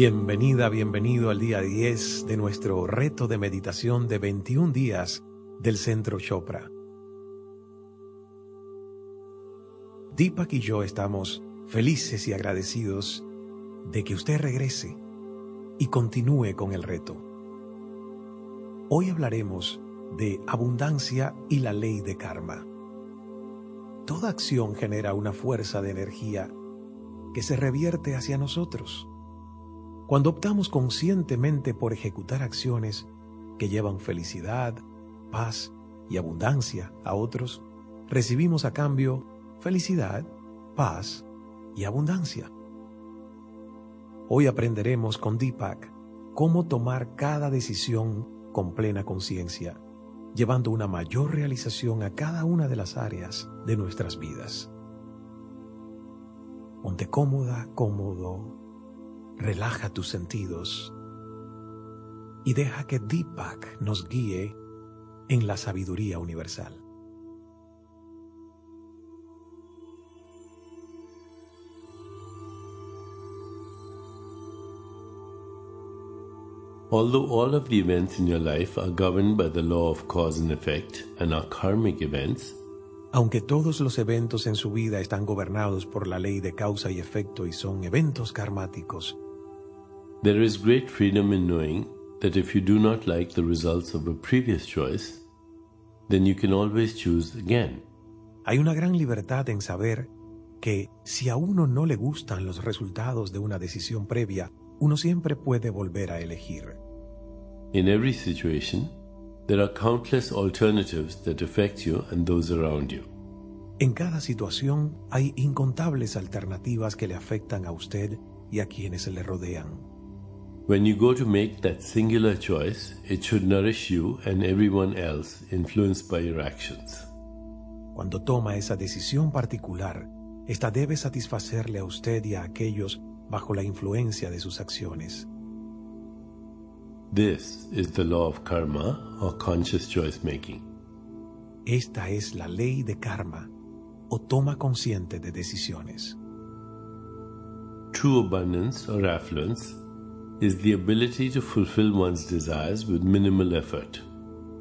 Bienvenida, bienvenido al día 10 de nuestro reto de meditación de 21 días del Centro Chopra. Deepak y yo estamos felices y agradecidos de que usted regrese y continúe con el reto. Hoy hablaremos de abundancia y la ley de karma. Toda acción genera una fuerza de energía que se revierte hacia nosotros. Cuando optamos conscientemente por ejecutar acciones que llevan felicidad, paz y abundancia a otros, recibimos a cambio felicidad, paz y abundancia. Hoy aprenderemos con Deepak cómo tomar cada decisión con plena conciencia, llevando una mayor realización a cada una de las áreas de nuestras vidas. Ponte cómoda, cómodo relaja tus sentidos y deja que Deepak nos guíe en la sabiduría universal. Although all of the events in your life are governed by the law of cause and effect and are karmic events, aunque todos los eventos en su vida están gobernados por la ley de causa y efecto y son eventos karmáticos, There is great freedom in knowing that if you do not like the results of a previous choice, then you can always choose again. Hay una gran libertad en saber que si a uno no le gustan los resultados de una decisión previa, uno siempre puede volver a elegir. In every situation, there are countless alternatives that affect you and those around you. En cada situación hay incontables alternativas que le afectan a usted y a quienes le rodean. When you go to make that singular choice, it should nourish you and everyone else influenced by your actions. Cuando toma esa decisión particular, esta debe satisfacerle a usted y a aquellos bajo la influencia de sus acciones. This is the law of karma or conscious choice making. Esta es la ley de karma o toma consciente de decisiones. True abundance or affluence is the ability to fulfill one's desires with minimal effort.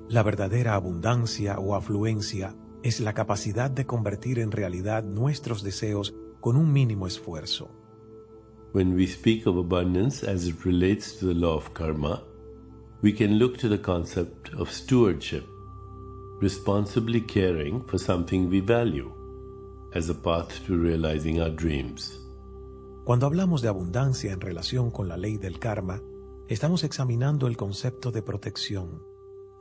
La verdadera abundancia o afluencia es la capacidad de convertir en realidad nuestros deseos con un mínimo esfuerzo. When we speak of abundance as it relates to the law of karma, we can look to the concept of stewardship, responsibly caring for something we value, as a path to realizing our dreams. Cuando hablamos de abundancia en relación con la ley del karma, estamos examinando el concepto de protección,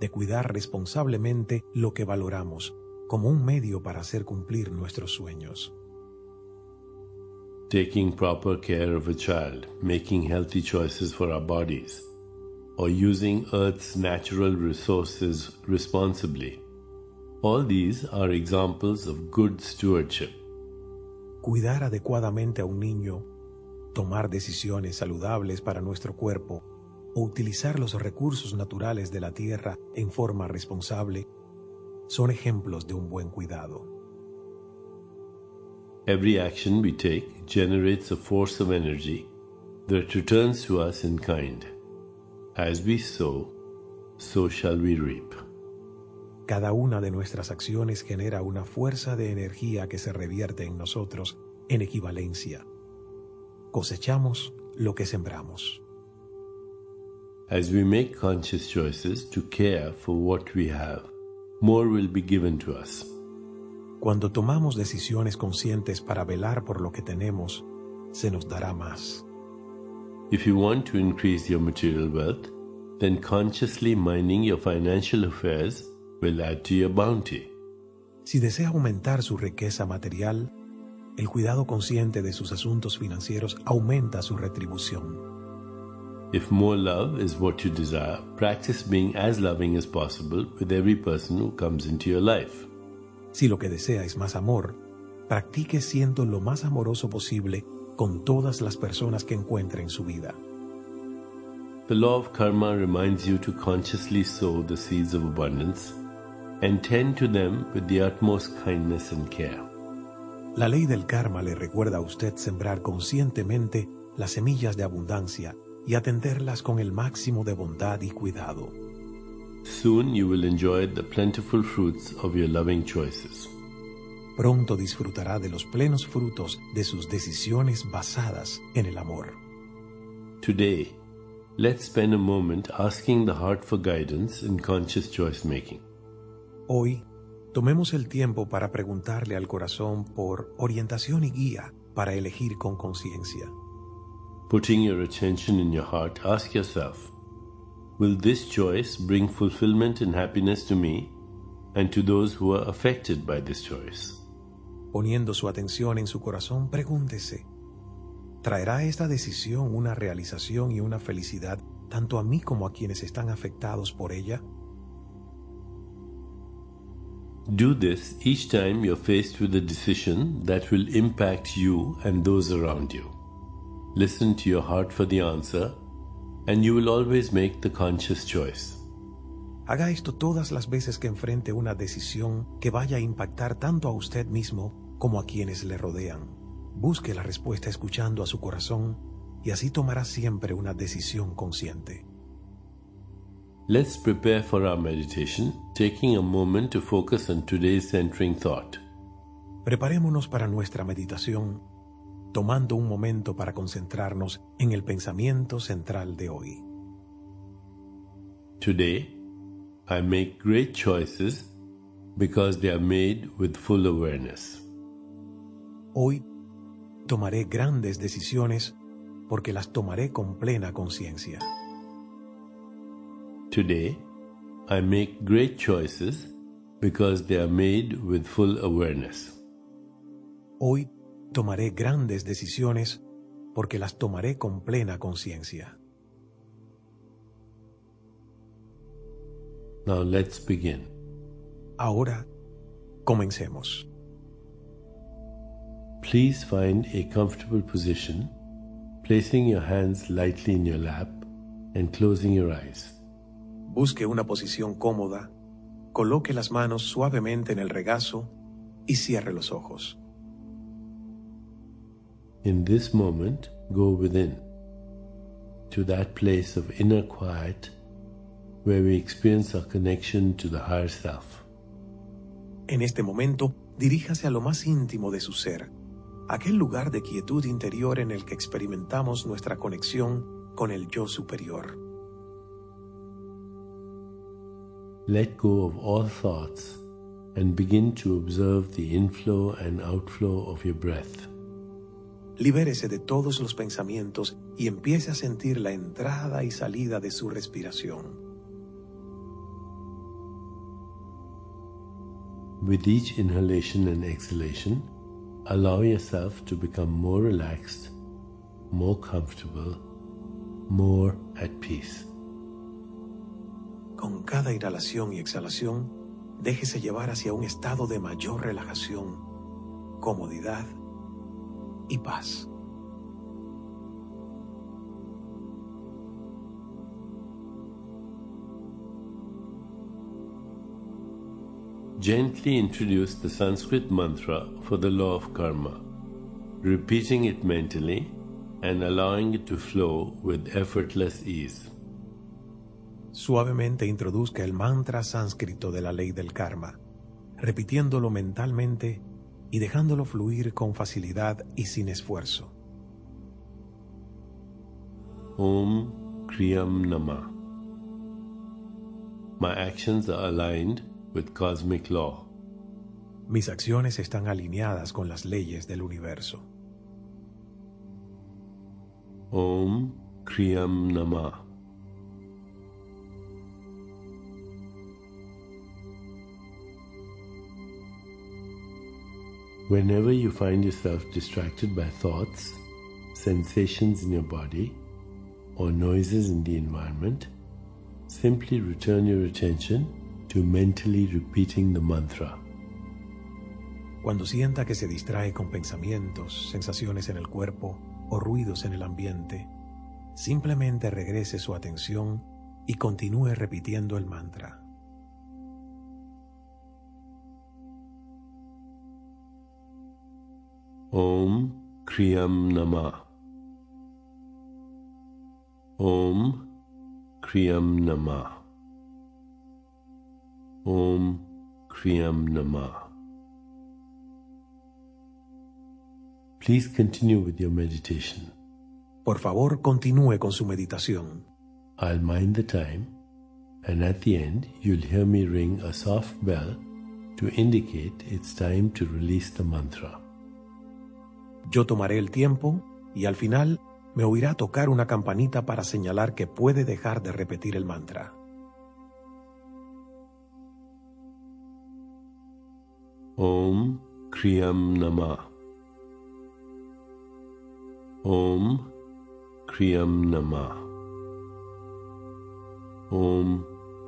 de cuidar responsablemente lo que valoramos, como un medio para hacer cumplir nuestros sueños. Taking proper care of a child, making healthy choices for our bodies, or using Earth's natural resources responsibly. All these are examples of good stewardship. Cuidar adecuadamente a un niño tomar decisiones saludables para nuestro cuerpo o utilizar los recursos naturales de la tierra en forma responsable son ejemplos de un buen cuidado. Every action we take generates a force of energy that returns to us in kind. As we sow, so shall we reap. Cada una de nuestras acciones genera una fuerza de energía que se revierte en nosotros en equivalencia cosechamos lo que sembramos. As we make conscious choices to care for what we have, more will be given to us. Cuando tomamos decisiones conscientes para velar por lo que tenemos, se nos dará más. If you want to increase your material wealth, then consciously minding your financial affairs will add to your bounty. Si desea aumentar su riqueza material, el cuidado consciente de sus asuntos financieros aumenta su retribución. If more love is what you desire, practice being as loving as possible with every person who comes into your life. Si lo que desea es más amor, practique siendo lo más amoroso posible con todas las personas que encuentre en su vida. The law of karma reminds you to consciously sow the seeds of abundance and tend to them with the utmost kindness and care. La ley del karma le recuerda a usted sembrar conscientemente las semillas de abundancia y atenderlas con el máximo de bondad y cuidado. Soon you will enjoy the plentiful fruits of your loving choices. Pronto disfrutará de los plenos frutos de sus decisiones basadas en el amor. Today, let's spend a moment asking the heart for guidance in conscious choice making. Hoy, tomemos el tiempo para preguntarle al corazón por orientación y guía para elegir con conciencia. Putting your attention in your heart, ask yourself Will this choice bring fulfillment and happiness to me and to those who are affected by this choice? Poniendo su atención en su corazón, pregúntese, ¿traerá esta decisión una realización y una felicidad tanto a mí como a quienes están afectados por ella? Do this each time you're faced with a decision that will impact you and those around you. Listen to your heart for the answer, and you will always make the conscious choice. Haga esto todas las veces que enfrente una decisión que vaya a impactar tanto a usted mismo como a quienes le rodean. Busque la respuesta escuchando a su corazón y así tomará siempre una decisión consciente. Let's prepare for our meditation, taking a moment to focus on today's centering thought. Preparémonos para nuestra meditación, tomando un momento para concentrarnos en el pensamiento central de hoy. Today, I make great choices because they are made with full awareness. Hoy tomaré grandes decisiones porque las tomaré con plena conciencia. Today, I make great choices because they are made with full awareness. Hoy tomaré grandes decisiones porque las tomaré con plena conciencia. Now let's begin. Ahora, comencemos. Please find a comfortable position, placing your hands lightly in your lap and closing your eyes. Busque una posición cómoda, coloque las manos suavemente en el regazo y cierre los ojos. In this moment, go within to that place of inner quiet where we experience our connection to the higher self. En este momento, diríjase a lo más íntimo de su ser, aquel lugar de quietud interior en el que experimentamos nuestra conexión con el yo superior. Let go of all thoughts and begin to observe the inflow and outflow of your breath. Libérese de todos los pensamientos y empiece a sentir la entrada y salida de su respiración. With each inhalation and exhalation, allow yourself to become more relaxed, more comfortable, more at peace. Con cada inhalación y exhalación, déjese llevar hacia un estado de mayor relajación, comodidad y paz. Gently introduce the Sanskrit mantra for the law of karma, repeating it mentally and allowing it to flow with effortless ease. Suavemente introduzca el mantra sánscrito de la ley del karma, repitiéndolo mentalmente y dejándolo fluir con facilidad y sin esfuerzo. Om Kriyam Nama. My actions are aligned with cosmic law. Mis acciones están alineadas con las leyes del universo. Om Kriyam Nama. Whenever you find yourself distracted by thoughts, sensations in your body, or noises in the environment, simply return your attention to mentally repeating the mantra. Cuando sienta que se distrae con pensamientos, sensaciones en el cuerpo o ruidos en el ambiente, simplemente regrese su atención y continúe repitiendo el mantra. Om Kriyam Nama. Om Kriyam Nama. Om Kriyam Nama. Please continue with your meditation. Por favor, continúe con su meditación. I'll mind the time, and at the end, you'll hear me ring a soft bell to indicate it's time to release the mantra. Yo tomaré el tiempo y al final me oirá tocar una campanita para señalar que puede dejar de repetir el mantra. Om Kriyam Namah. Om Kriyam Nama. Om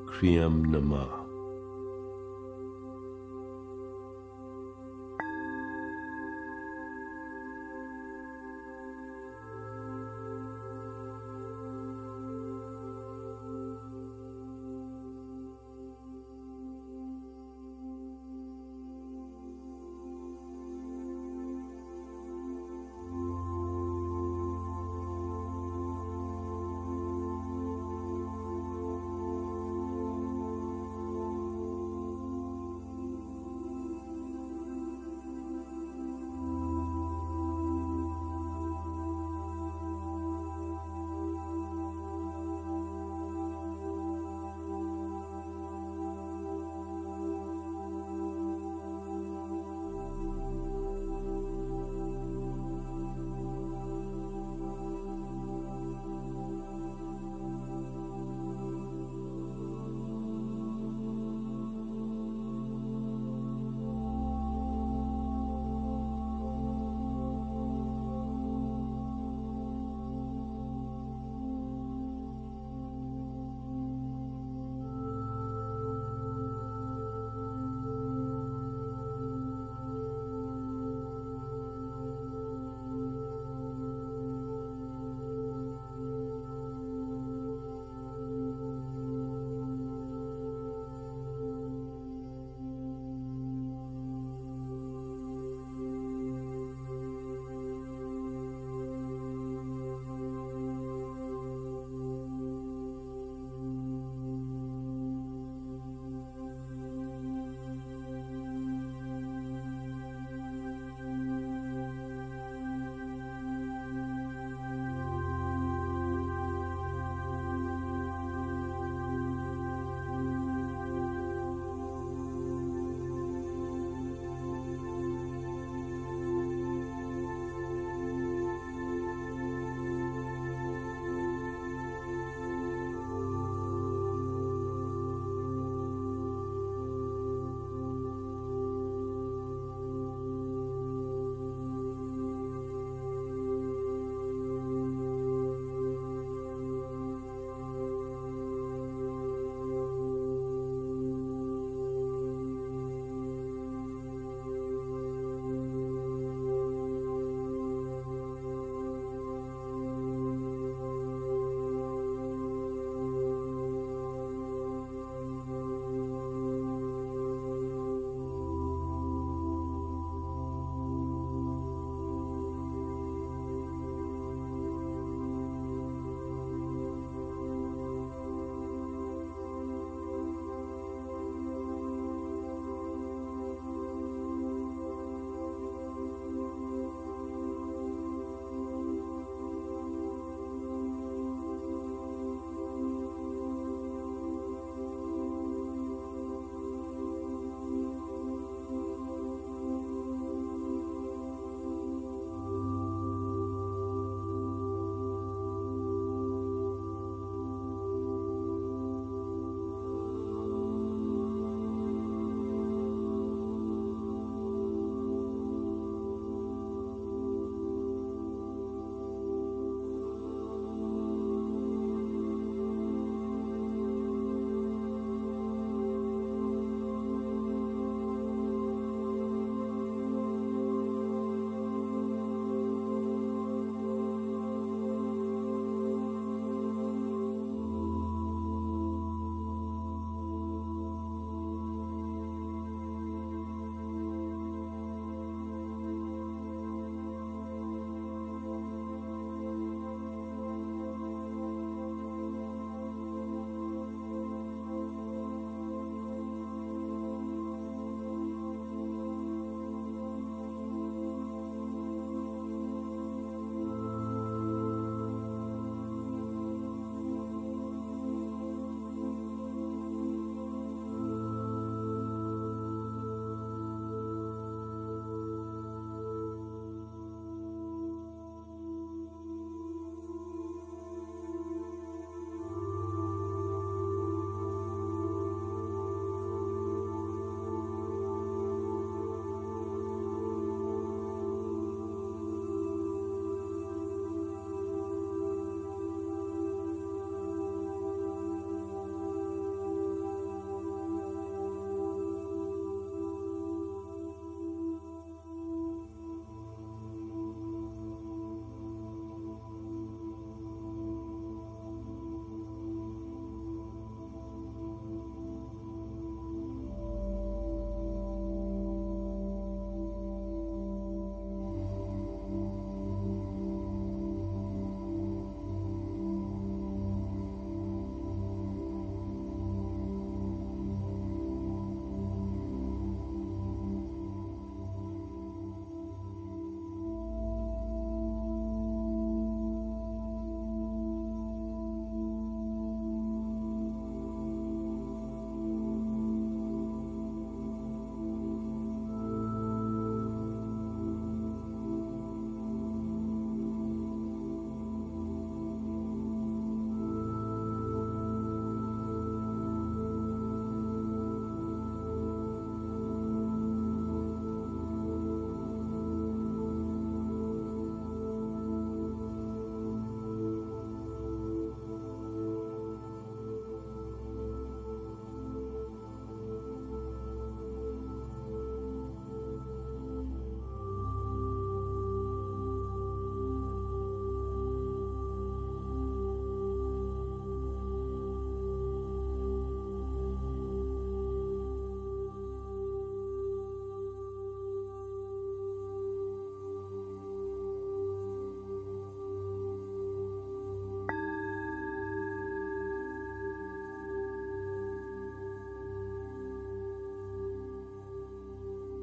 Kriyam Nama.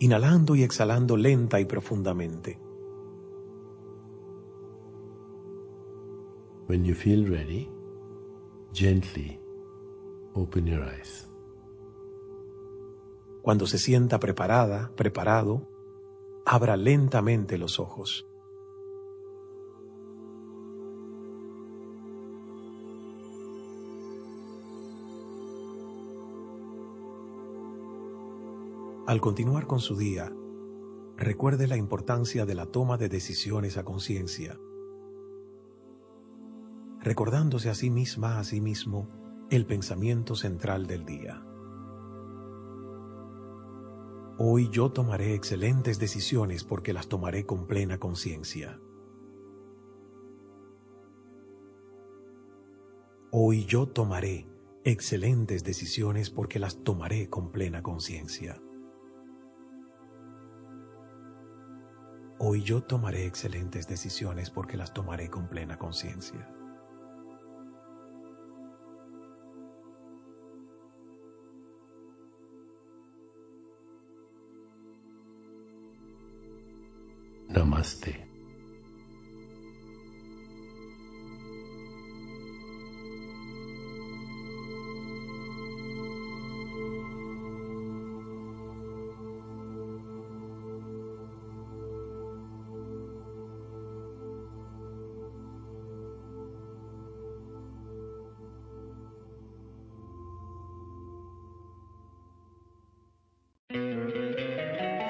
inhalando y exhalando lenta y profundamente. When you feel ready, gently open your eyes. Cuando se sienta preparada, preparado, abra lentamente los ojos. Al continuar con su día, recuerde la importancia de la toma de decisiones a conciencia, recordándose a sí misma, a sí mismo, el pensamiento central del día. Hoy yo tomaré excelentes decisiones porque las tomaré con plena conciencia. Hoy yo tomaré excelentes decisiones porque las tomaré con plena conciencia. Hoy yo tomaré excelentes decisiones porque las tomaré con plena conciencia. Namaste.